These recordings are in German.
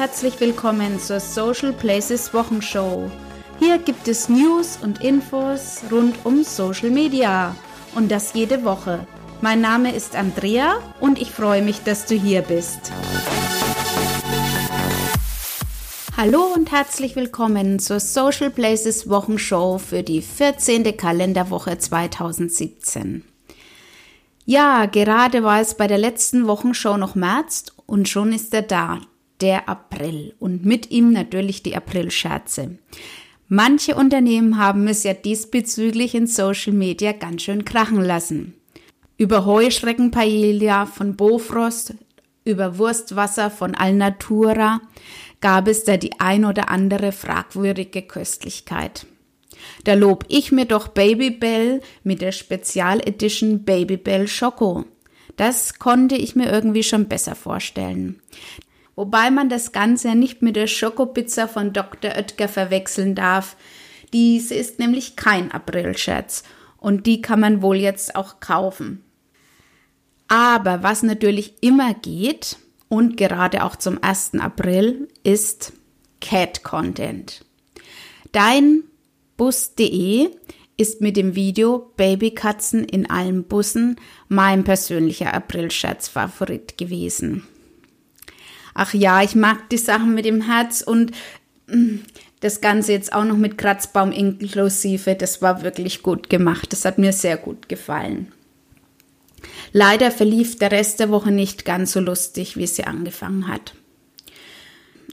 herzlich willkommen zur Social Places Wochenshow. Hier gibt es News und Infos rund um Social Media und das jede Woche. Mein Name ist Andrea und ich freue mich, dass du hier bist. Hallo und herzlich willkommen zur Social Places Wochenshow für die 14. Kalenderwoche 2017. Ja, gerade war es bei der letzten Wochenshow noch März und schon ist er da, der April und mit ihm natürlich die Aprilscherze. Manche Unternehmen haben es ja diesbezüglich in Social Media ganz schön krachen lassen. Über Heuschreckenpaella von Bofrost, über Wurstwasser von Alnatura gab es da die ein oder andere fragwürdige Köstlichkeit. Da lob ich mir doch Babybell mit der Spezialedition Babybell Schoko. Das konnte ich mir irgendwie schon besser vorstellen. Wobei man das Ganze nicht mit der Schokopizza von Dr. Oetker verwechseln darf. Diese ist nämlich kein Aprilscherz und die kann man wohl jetzt auch kaufen. Aber was natürlich immer geht und gerade auch zum 1. April ist Cat Content. Dein Bus.de ist mit dem Video Babykatzen in allen Bussen mein persönlicher Aprilscherz-Favorit gewesen. Ach ja, ich mag die Sachen mit dem Herz und mm, das Ganze jetzt auch noch mit Kratzbaum inklusive, das war wirklich gut gemacht. Das hat mir sehr gut gefallen. Leider verlief der Rest der Woche nicht ganz so lustig, wie sie angefangen hat.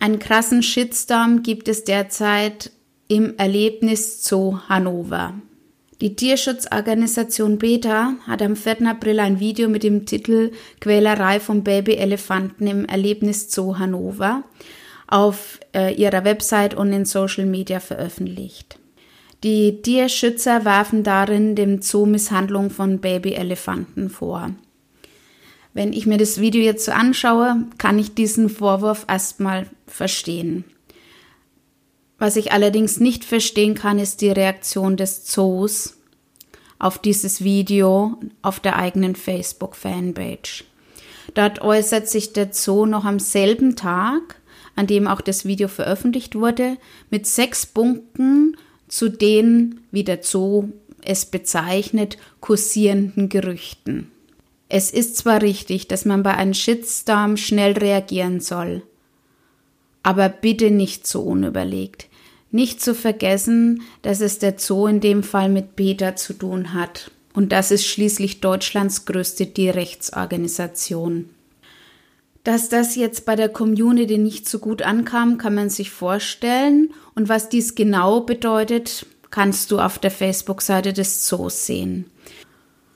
Einen krassen Shitstorm gibt es derzeit im Erlebnis Zoo Hannover. Die Tierschutzorganisation Beta hat am 4. April ein Video mit dem Titel Quälerei von Babyelefanten im Erlebnis Zoo Hannover auf äh, ihrer Website und in Social Media veröffentlicht. Die Tierschützer werfen darin dem Zoo Misshandlung von Babyelefanten vor. Wenn ich mir das Video jetzt so anschaue, kann ich diesen Vorwurf erstmal verstehen. Was ich allerdings nicht verstehen kann, ist die Reaktion des Zoos auf dieses Video auf der eigenen Facebook-Fanpage. Dort äußert sich der Zoo noch am selben Tag, an dem auch das Video veröffentlicht wurde, mit sechs Punkten zu den, wie der Zoo es bezeichnet, kursierenden Gerüchten. Es ist zwar richtig, dass man bei einem Shitstorm schnell reagieren soll, aber bitte nicht so unüberlegt. Nicht zu vergessen, dass es der Zoo in dem Fall mit Peter zu tun hat. Und das ist schließlich Deutschlands größte Tierrechtsorganisation. Dass das jetzt bei der Community nicht so gut ankam, kann man sich vorstellen. Und was dies genau bedeutet, kannst du auf der Facebook-Seite des Zoos sehen.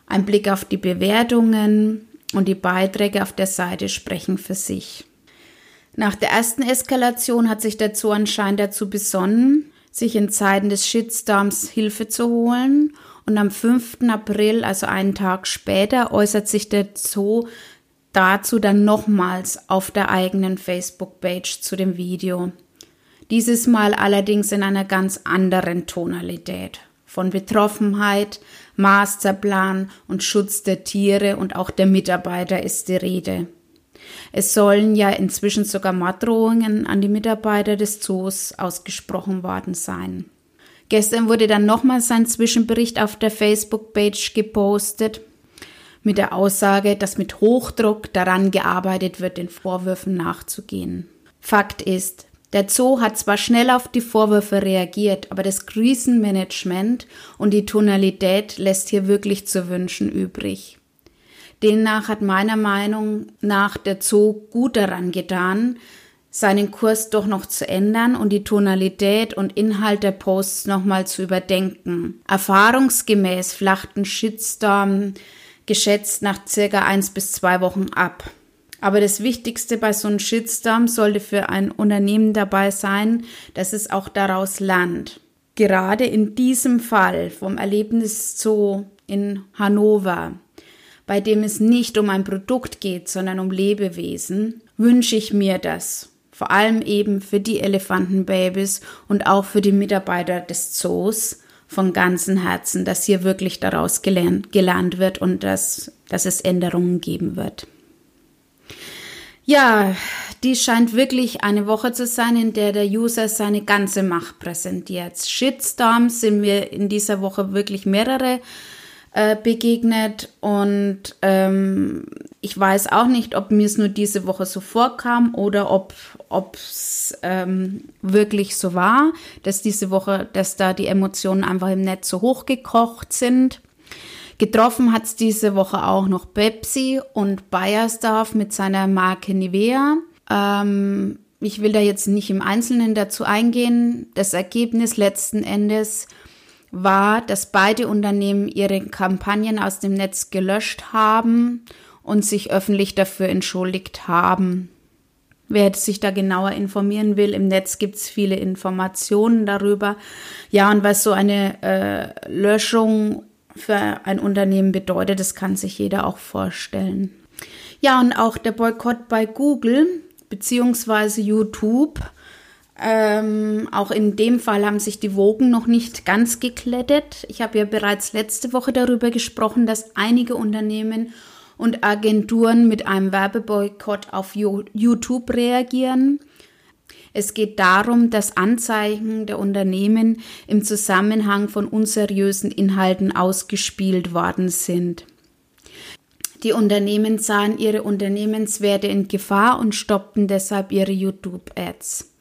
Ein Blick auf die Bewertungen und die Beiträge auf der Seite sprechen für sich. Nach der ersten Eskalation hat sich der Zoo anscheinend dazu besonnen, sich in Zeiten des Shitstorms Hilfe zu holen. Und am 5. April, also einen Tag später, äußert sich der Zoo dazu dann nochmals auf der eigenen Facebook-Page zu dem Video. Dieses Mal allerdings in einer ganz anderen Tonalität. Von Betroffenheit, Masterplan und Schutz der Tiere und auch der Mitarbeiter ist die Rede. Es sollen ja inzwischen sogar Morddrohungen an die Mitarbeiter des Zoos ausgesprochen worden sein. Gestern wurde dann nochmals ein Zwischenbericht auf der Facebook-Page gepostet mit der Aussage, dass mit Hochdruck daran gearbeitet wird, den Vorwürfen nachzugehen. Fakt ist, der Zoo hat zwar schnell auf die Vorwürfe reagiert, aber das Krisenmanagement und die Tonalität lässt hier wirklich zu wünschen übrig. Demnach hat meiner Meinung nach der Zoo gut daran getan, seinen Kurs doch noch zu ändern und die Tonalität und Inhalt der Posts nochmal zu überdenken. Erfahrungsgemäß flachten Shitstorm geschätzt nach circa eins bis zwei Wochen ab. Aber das Wichtigste bei so einem Shitstorm sollte für ein Unternehmen dabei sein, dass es auch daraus lernt. Gerade in diesem Fall vom Erlebnis Zoo in Hannover bei dem es nicht um ein Produkt geht, sondern um Lebewesen, wünsche ich mir das. Vor allem eben für die Elefantenbabys und auch für die Mitarbeiter des Zoos von ganzem Herzen, dass hier wirklich daraus gelernt, gelernt wird und dass, dass es Änderungen geben wird. Ja, die scheint wirklich eine Woche zu sein, in der der User seine ganze Macht präsentiert. Shitstorms sind mir in dieser Woche wirklich mehrere äh, begegnet und ähm, ich weiß auch nicht, ob mir es nur diese Woche so vorkam oder ob es ähm, wirklich so war, dass diese Woche, dass da die Emotionen einfach im Netz so hochgekocht sind. Getroffen hat es diese Woche auch noch Pepsi und Bayersdorf mit seiner Marke Nivea. Ähm, ich will da jetzt nicht im Einzelnen dazu eingehen. Das Ergebnis letzten Endes war, dass beide Unternehmen ihre Kampagnen aus dem Netz gelöscht haben und sich öffentlich dafür entschuldigt haben. Wer sich da genauer informieren will, im Netz gibt es viele Informationen darüber. Ja, und was so eine äh, Löschung für ein Unternehmen bedeutet, das kann sich jeder auch vorstellen. Ja, und auch der Boykott bei Google beziehungsweise YouTube. Ähm, auch in dem Fall haben sich die Wogen noch nicht ganz geklettet. Ich habe ja bereits letzte Woche darüber gesprochen, dass einige Unternehmen und Agenturen mit einem Werbeboykott auf YouTube reagieren. Es geht darum, dass Anzeigen der Unternehmen im Zusammenhang von unseriösen Inhalten ausgespielt worden sind. Die Unternehmen sahen ihre Unternehmenswerte in Gefahr und stoppten deshalb ihre YouTube-Ads.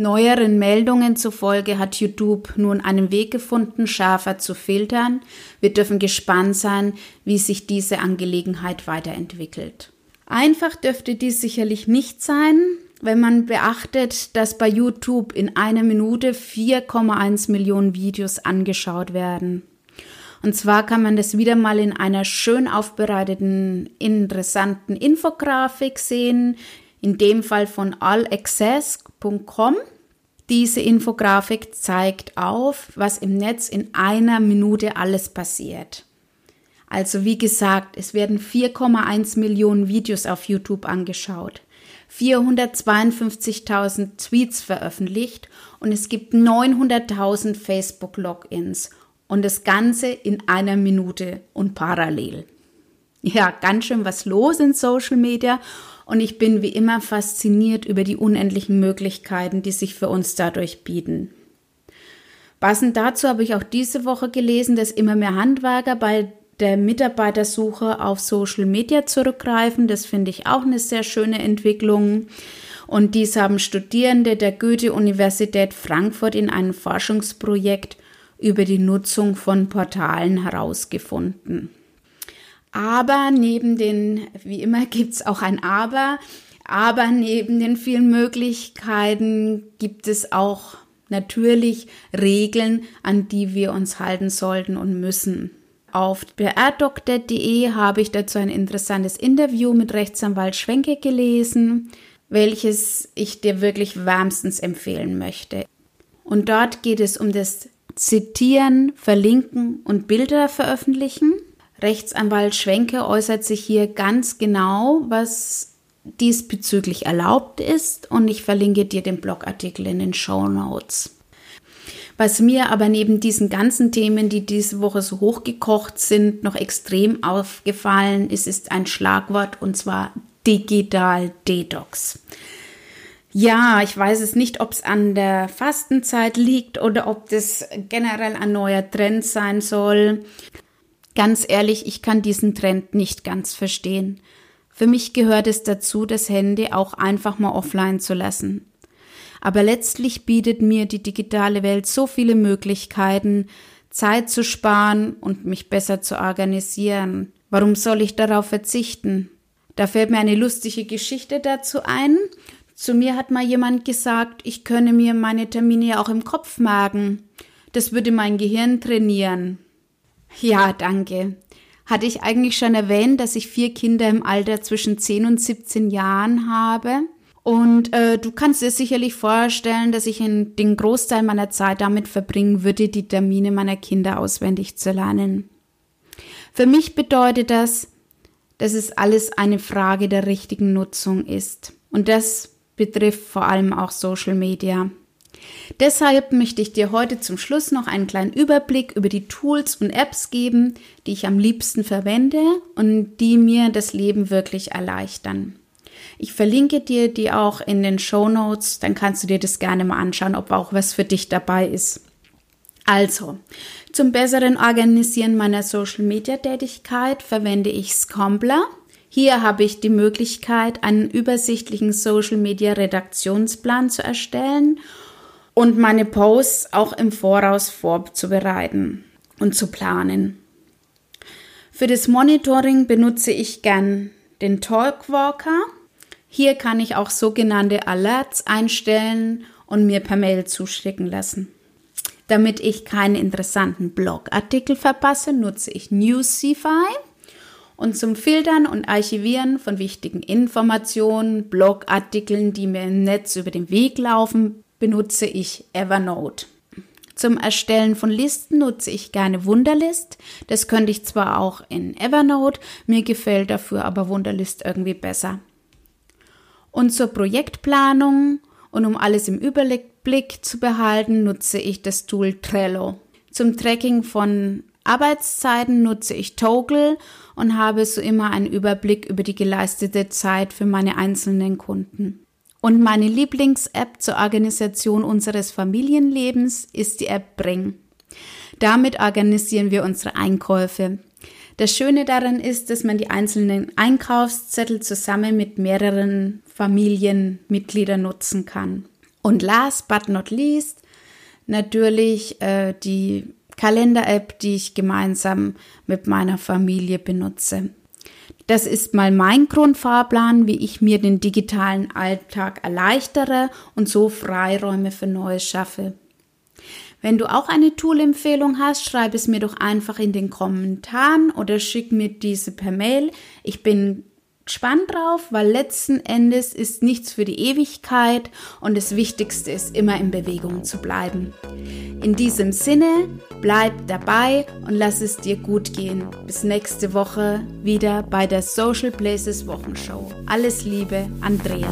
Neueren Meldungen zufolge hat YouTube nun einen Weg gefunden, schärfer zu filtern. Wir dürfen gespannt sein, wie sich diese Angelegenheit weiterentwickelt. Einfach dürfte dies sicherlich nicht sein, wenn man beachtet, dass bei YouTube in einer Minute 4,1 Millionen Videos angeschaut werden. Und zwar kann man das wieder mal in einer schön aufbereiteten, interessanten Infografik sehen, in dem Fall von allaccess.com. Diese Infografik zeigt auf, was im Netz in einer Minute alles passiert. Also wie gesagt, es werden 4,1 Millionen Videos auf YouTube angeschaut. 452.000 Tweets veröffentlicht und es gibt 900.000 Facebook-Logins und das Ganze in einer Minute und parallel. Ja, ganz schön was los in Social Media und ich bin wie immer fasziniert über die unendlichen Möglichkeiten, die sich für uns dadurch bieten. Passend dazu habe ich auch diese Woche gelesen, dass immer mehr Handwerker bei der Mitarbeitersuche auf Social Media zurückgreifen. Das finde ich auch eine sehr schöne Entwicklung. Und dies haben Studierende der Goethe-Universität Frankfurt in einem Forschungsprojekt über die Nutzung von Portalen herausgefunden. Aber neben den, wie immer gibt es auch ein Aber, aber neben den vielen Möglichkeiten gibt es auch natürlich Regeln, an die wir uns halten sollten und müssen. Auf brdoktor.de habe ich dazu ein interessantes Interview mit Rechtsanwalt Schwenke gelesen, welches ich dir wirklich wärmstens empfehlen möchte. Und dort geht es um das Zitieren, Verlinken und Bilder veröffentlichen. Rechtsanwalt Schwenke äußert sich hier ganz genau, was diesbezüglich erlaubt ist und ich verlinke dir den Blogartikel in den Show Notes. Was mir aber neben diesen ganzen Themen, die diese Woche so hochgekocht sind, noch extrem aufgefallen ist, ist ein Schlagwort und zwar Digital Detox. Ja, ich weiß es nicht, ob es an der Fastenzeit liegt oder ob das generell ein neuer Trend sein soll. Ganz ehrlich, ich kann diesen Trend nicht ganz verstehen. Für mich gehört es dazu, das Handy auch einfach mal offline zu lassen. Aber letztlich bietet mir die digitale Welt so viele Möglichkeiten, Zeit zu sparen und mich besser zu organisieren. Warum soll ich darauf verzichten? Da fällt mir eine lustige Geschichte dazu ein. Zu mir hat mal jemand gesagt, ich könne mir meine Termine auch im Kopf merken. Das würde mein Gehirn trainieren. Ja, danke. Hatte ich eigentlich schon erwähnt, dass ich vier Kinder im Alter zwischen 10 und 17 Jahren habe? Und äh, du kannst dir sicherlich vorstellen, dass ich den Großteil meiner Zeit damit verbringen würde, die Termine meiner Kinder auswendig zu lernen. Für mich bedeutet das, dass es alles eine Frage der richtigen Nutzung ist. Und das betrifft vor allem auch Social Media. Deshalb möchte ich dir heute zum Schluss noch einen kleinen Überblick über die Tools und Apps geben, die ich am liebsten verwende und die mir das Leben wirklich erleichtern. Ich verlinke dir die auch in den Show Notes, dann kannst du dir das gerne mal anschauen, ob auch was für dich dabei ist. Also, zum besseren Organisieren meiner Social Media Tätigkeit verwende ich Scombler. Hier habe ich die Möglichkeit, einen übersichtlichen Social Media Redaktionsplan zu erstellen und meine Posts auch im Voraus vorzubereiten und zu planen. Für das Monitoring benutze ich gern den Talkwalker. Hier kann ich auch sogenannte Alerts einstellen und mir per Mail zuschicken lassen. Damit ich keine interessanten Blogartikel verpasse, nutze ich Newsify. Und zum Filtern und Archivieren von wichtigen Informationen, Blogartikeln, die mir im Netz über den Weg laufen, benutze ich Evernote. Zum Erstellen von Listen nutze ich gerne Wunderlist. Das könnte ich zwar auch in Evernote, mir gefällt dafür aber Wunderlist irgendwie besser. Und zur Projektplanung und um alles im Überblick zu behalten, nutze ich das Tool Trello. Zum Tracking von Arbeitszeiten nutze ich Toggle und habe so immer einen Überblick über die geleistete Zeit für meine einzelnen Kunden. Und meine Lieblings-App zur Organisation unseres Familienlebens ist die App Bring. Damit organisieren wir unsere Einkäufe. Das Schöne daran ist, dass man die einzelnen Einkaufszettel zusammen mit mehreren Familienmitgliedern nutzen kann. Und last but not least natürlich äh, die Kalender-App, die ich gemeinsam mit meiner Familie benutze. Das ist mal mein Grundfahrplan, wie ich mir den digitalen Alltag erleichtere und so Freiräume für Neues schaffe. Wenn du auch eine Tool-Empfehlung hast, schreib es mir doch einfach in den Kommentaren oder schick mir diese per Mail. Ich bin gespannt drauf, weil letzten Endes ist nichts für die Ewigkeit und das Wichtigste ist immer in Bewegung zu bleiben. In diesem Sinne, bleib dabei und lass es dir gut gehen. Bis nächste Woche wieder bei der Social Places Wochenshow. Alles Liebe, Andrea.